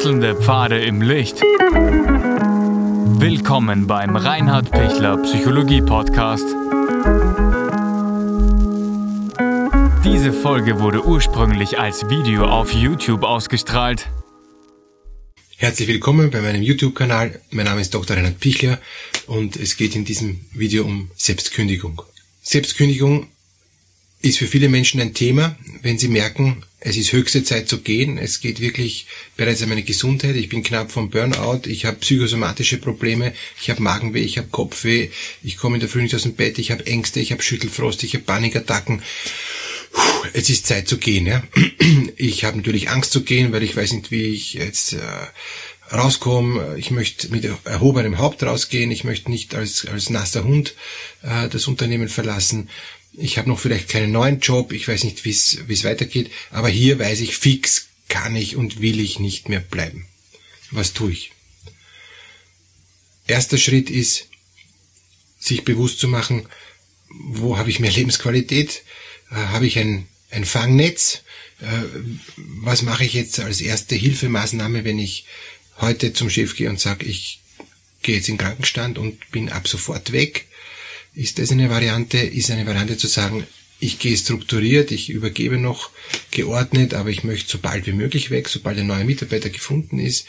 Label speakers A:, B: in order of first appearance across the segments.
A: Wechselnde Pfade im Licht. Willkommen beim Reinhard Pichler Psychologie Podcast. Diese Folge wurde ursprünglich als Video auf YouTube ausgestrahlt.
B: Herzlich willkommen bei meinem YouTube-Kanal. Mein Name ist Dr. Reinhard Pichler und es geht in diesem Video um Selbstkündigung. Selbstkündigung ist für viele Menschen ein Thema, wenn sie merken, es ist höchste Zeit zu gehen. Es geht wirklich bereits um meine Gesundheit. Ich bin knapp vom Burnout. Ich habe psychosomatische Probleme. Ich habe Magenweh, ich habe Kopfweh. Ich komme in der Früh nicht aus dem Bett. Ich habe Ängste, ich habe Schüttelfrost, ich habe Panikattacken. Es ist Zeit zu gehen. Ja? Ich habe natürlich Angst zu gehen, weil ich weiß nicht, wie ich jetzt äh, rauskomme. Ich möchte mit erhobenem Haupt rausgehen. Ich möchte nicht als, als nasser Hund äh, das Unternehmen verlassen ich habe noch vielleicht keinen neuen Job, ich weiß nicht, wie es weitergeht, aber hier weiß ich fix, kann ich und will ich nicht mehr bleiben. Was tue ich? Erster Schritt ist, sich bewusst zu machen, wo habe ich mehr Lebensqualität? Äh, habe ich ein, ein Fangnetz? Äh, was mache ich jetzt als erste Hilfemaßnahme, wenn ich heute zum Chef gehe und sage, ich gehe jetzt in Krankenstand und bin ab sofort weg? Ist das eine Variante? Ist eine Variante zu sagen, ich gehe strukturiert, ich übergebe noch geordnet, aber ich möchte so bald wie möglich weg, sobald ein neuer Mitarbeiter gefunden ist.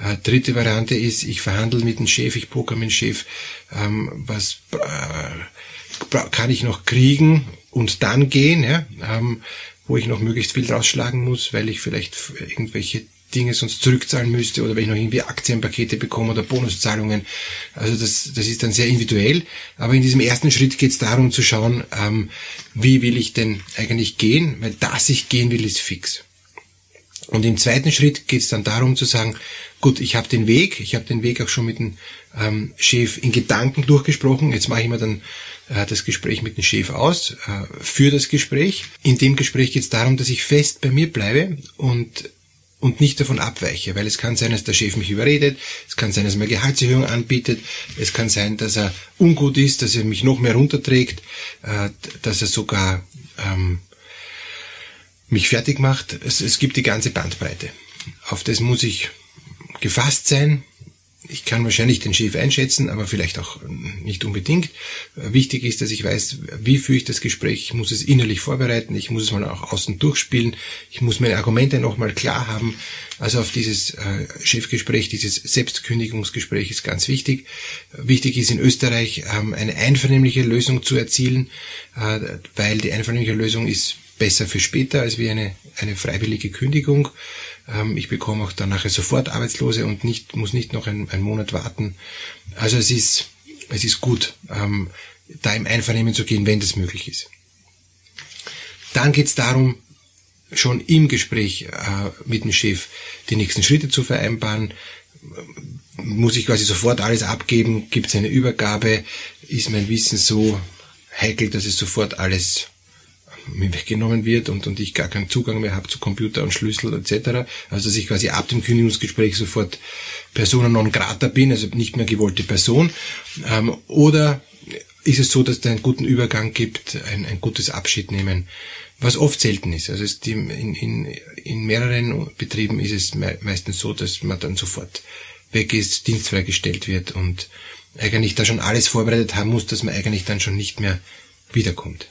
B: Äh, dritte Variante ist, ich verhandle mit dem Chef, ich poker mit dem Chef, ähm, was äh, kann ich noch kriegen und dann gehen, ja, ähm, wo ich noch möglichst viel rausschlagen muss, weil ich vielleicht irgendwelche Dinge sonst zurückzahlen müsste oder wenn ich noch irgendwie Aktienpakete bekomme oder Bonuszahlungen. Also das, das ist dann sehr individuell. Aber in diesem ersten Schritt geht es darum zu schauen, ähm, wie will ich denn eigentlich gehen, weil dass ich gehen will, ist fix. Und im zweiten Schritt geht es dann darum zu sagen, gut, ich habe den Weg, ich habe den Weg auch schon mit dem ähm, Chef in Gedanken durchgesprochen. Jetzt mache ich mir dann äh, das Gespräch mit dem Chef aus, äh, für das Gespräch. In dem Gespräch geht es darum, dass ich fest bei mir bleibe und und nicht davon abweiche, weil es kann sein, dass der Chef mich überredet, es kann sein, dass er mir Gehaltserhöhung anbietet, es kann sein, dass er ungut ist, dass er mich noch mehr runterträgt, äh, dass er sogar ähm, mich fertig macht. Es, es gibt die ganze Bandbreite. Auf das muss ich gefasst sein, ich kann wahrscheinlich den Chef einschätzen, aber vielleicht auch nicht unbedingt. Wichtig ist, dass ich weiß, wie führe ich das Gespräch. Ich muss es innerlich vorbereiten. Ich muss es mal auch außen durchspielen. Ich muss meine Argumente nochmal klar haben. Also auf dieses äh, Chefgespräch, dieses Selbstkündigungsgespräch ist ganz wichtig. Wichtig ist in Österreich ähm, eine einvernehmliche Lösung zu erzielen, äh, weil die einvernehmliche Lösung ist besser für später als wie eine, eine freiwillige Kündigung. Ähm, ich bekomme auch dann nachher sofort Arbeitslose und nicht, muss nicht noch einen, einen Monat warten. Also es ist, es ist gut, ähm, da im Einvernehmen zu gehen, wenn das möglich ist. Dann geht es darum, schon im Gespräch äh, mit dem Chef die nächsten Schritte zu vereinbaren. Muss ich quasi sofort alles abgeben? Gibt es eine Übergabe? Ist mein Wissen so heikel, dass es sofort alles mir weggenommen wird und, und ich gar keinen Zugang mehr habe zu Computer und Schlüssel etc. Also dass ich quasi ab dem Kündigungsgespräch sofort persona non grata bin, also nicht mehr gewollte Person. Ähm, oder ist es so, dass es einen guten Übergang gibt, ein, ein gutes Abschied nehmen, was oft selten ist. Also es, in, in, in mehreren Betrieben ist es meistens so, dass man dann sofort weg ist, dienstfrei gestellt wird und eigentlich da schon alles vorbereitet haben muss, dass man eigentlich dann schon nicht mehr wiederkommt.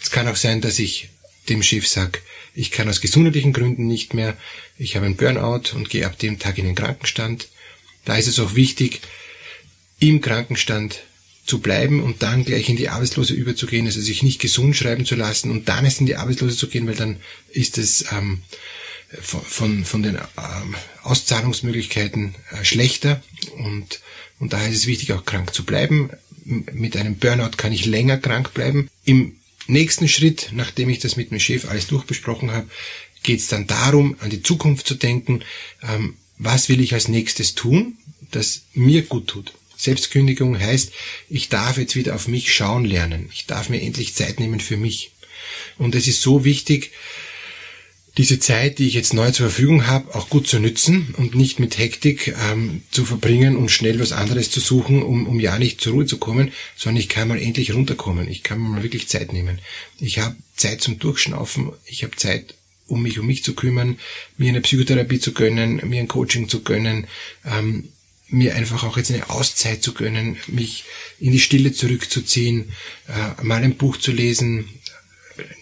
B: Es kann auch sein, dass ich dem Chef sage, ich kann aus gesundheitlichen Gründen nicht mehr, ich habe einen Burnout und gehe ab dem Tag in den Krankenstand. Da ist es auch wichtig, im Krankenstand zu bleiben und dann gleich in die Arbeitslose überzugehen, also sich nicht gesund schreiben zu lassen und dann erst in die Arbeitslose zu gehen, weil dann ist es ähm, von, von, von den ähm, Auszahlungsmöglichkeiten äh, schlechter und, und daher ist es wichtig, auch krank zu bleiben. Mit einem Burnout kann ich länger krank bleiben. Im nächsten Schritt, nachdem ich das mit dem Chef alles durchbesprochen habe, geht es dann darum, an die Zukunft zu denken, ähm, was will ich als nächstes tun, das mir gut tut. Selbstkündigung heißt, ich darf jetzt wieder auf mich schauen lernen. Ich darf mir endlich Zeit nehmen für mich. Und es ist so wichtig, diese Zeit, die ich jetzt neu zur Verfügung habe, auch gut zu nützen und nicht mit Hektik ähm, zu verbringen und schnell was anderes zu suchen, um, um ja nicht zur Ruhe zu kommen, sondern ich kann mal endlich runterkommen. Ich kann mir mal wirklich Zeit nehmen. Ich habe Zeit zum Durchschnaufen. Ich habe Zeit, um mich um mich zu kümmern, mir eine Psychotherapie zu gönnen, mir ein Coaching zu gönnen, ähm, mir einfach auch jetzt eine Auszeit zu gönnen, mich in die Stille zurückzuziehen, äh, mal ein Buch zu lesen,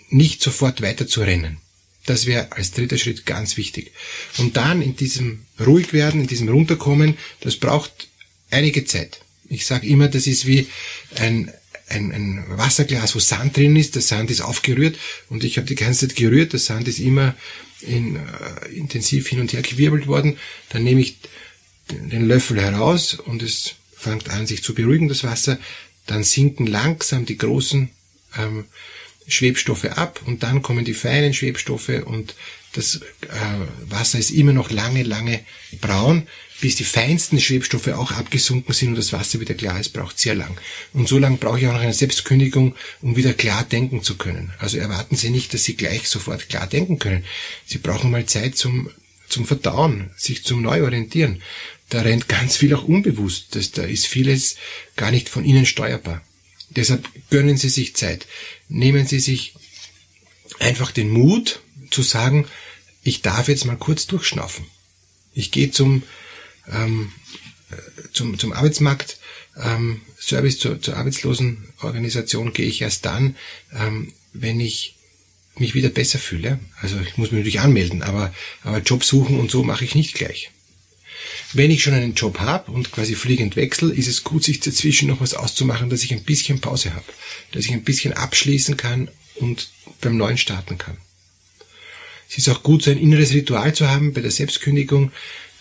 B: nicht sofort weiter zu rennen. Das wäre als dritter Schritt ganz wichtig. Und dann in diesem ruhig werden, in diesem runterkommen, das braucht einige Zeit. Ich sage immer, das ist wie ein, ein, ein Wasserglas, wo Sand drin ist. Der Sand ist aufgerührt und ich habe die ganze Zeit gerührt. Der Sand ist immer in, äh, intensiv hin und her gewirbelt worden. Dann nehme ich den Löffel heraus und es fängt an, sich zu beruhigen, das Wasser. Dann sinken langsam die großen ähm, Schwebstoffe ab und dann kommen die feinen Schwebstoffe und das äh, Wasser ist immer noch lange, lange braun, bis die feinsten Schwebstoffe auch abgesunken sind und das Wasser wieder klar ist, braucht sehr lang. Und so lange brauche ich auch noch eine Selbstkündigung, um wieder klar denken zu können. Also erwarten Sie nicht, dass Sie gleich sofort klar denken können. Sie brauchen mal Zeit zum, zum Verdauen, sich zum Neuorientieren. Da rennt ganz viel auch unbewusst. Das, da ist vieles gar nicht von Ihnen steuerbar. Deshalb gönnen Sie sich Zeit. Nehmen Sie sich einfach den Mut zu sagen, ich darf jetzt mal kurz durchschnaufen. Ich gehe zum, ähm, zum, zum Arbeitsmarkt, ähm, Service zur, zur Arbeitslosenorganisation gehe ich erst dann, ähm, wenn ich mich wieder besser fühle. Also ich muss mich natürlich anmelden, aber, aber Job suchen und so mache ich nicht gleich. Wenn ich schon einen Job habe und quasi fliegend wechsel, ist es gut, sich dazwischen noch was auszumachen, dass ich ein bisschen Pause habe, dass ich ein bisschen abschließen kann und beim Neuen starten kann. Es ist auch gut, so ein inneres Ritual zu haben bei der Selbstkündigung,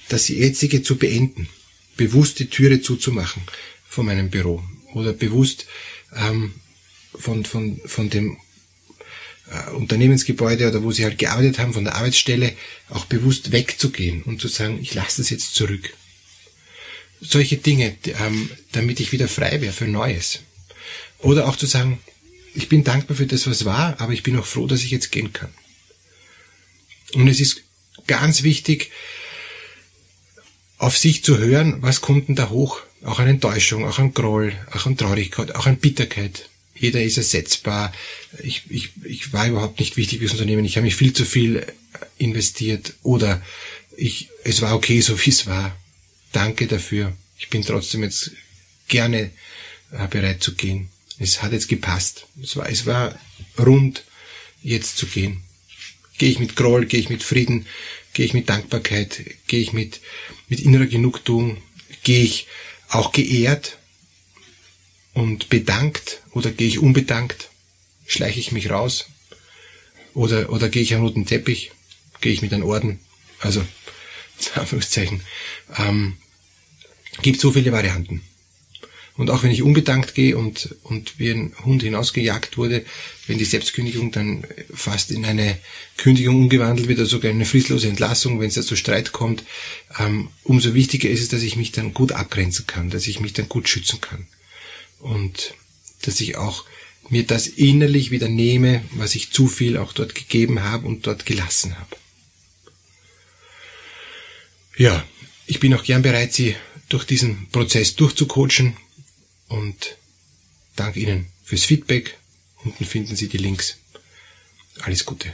B: das jetzige zu beenden, bewusst die Türe zuzumachen von meinem Büro. Oder bewusst ähm, von, von, von dem äh, Unternehmensgebäude oder wo sie halt gearbeitet haben, von der Arbeitsstelle, auch bewusst wegzugehen und zu sagen, ich lasse das jetzt zurück. Solche Dinge, ähm, damit ich wieder frei wäre für Neues. Oder auch zu sagen, ich bin dankbar für das, was war, aber ich bin auch froh, dass ich jetzt gehen kann. Und es ist ganz wichtig, auf sich zu hören, was kommt denn da hoch? Auch an Enttäuschung, auch an Groll, auch an Traurigkeit, auch an Bitterkeit jeder ist ersetzbar. Ich, ich, ich war überhaupt nicht wichtig fürs Unternehmen. Ich habe mich viel zu viel investiert oder ich, es war okay, so wie es war. Danke dafür. Ich bin trotzdem jetzt gerne äh, bereit zu gehen. Es hat jetzt gepasst. Es war, es war rund, jetzt zu gehen. Gehe ich mit Groll, gehe ich mit Frieden, gehe ich mit Dankbarkeit, gehe ich mit, mit innerer Genugtuung, gehe ich auch geehrt, und bedankt oder gehe ich unbedankt, schleiche ich mich raus oder, oder gehe ich am roten Teppich, gehe ich mit einem Orden, also Anführungszeichen, ähm, gibt so viele Varianten. Und auch wenn ich unbedankt gehe und, und wie ein Hund hinausgejagt wurde, wenn die Selbstkündigung dann fast in eine Kündigung umgewandelt wird oder sogar in eine fristlose Entlassung, wenn es da zu Streit kommt, ähm, umso wichtiger ist es, dass ich mich dann gut abgrenzen kann, dass ich mich dann gut schützen kann und dass ich auch mir das innerlich wieder nehme, was ich zu viel auch dort gegeben habe und dort gelassen habe. Ja, ich bin auch gern bereit, Sie durch diesen Prozess durchzucoachen und danke Ihnen fürs Feedback. Unten finden Sie die Links. Alles Gute.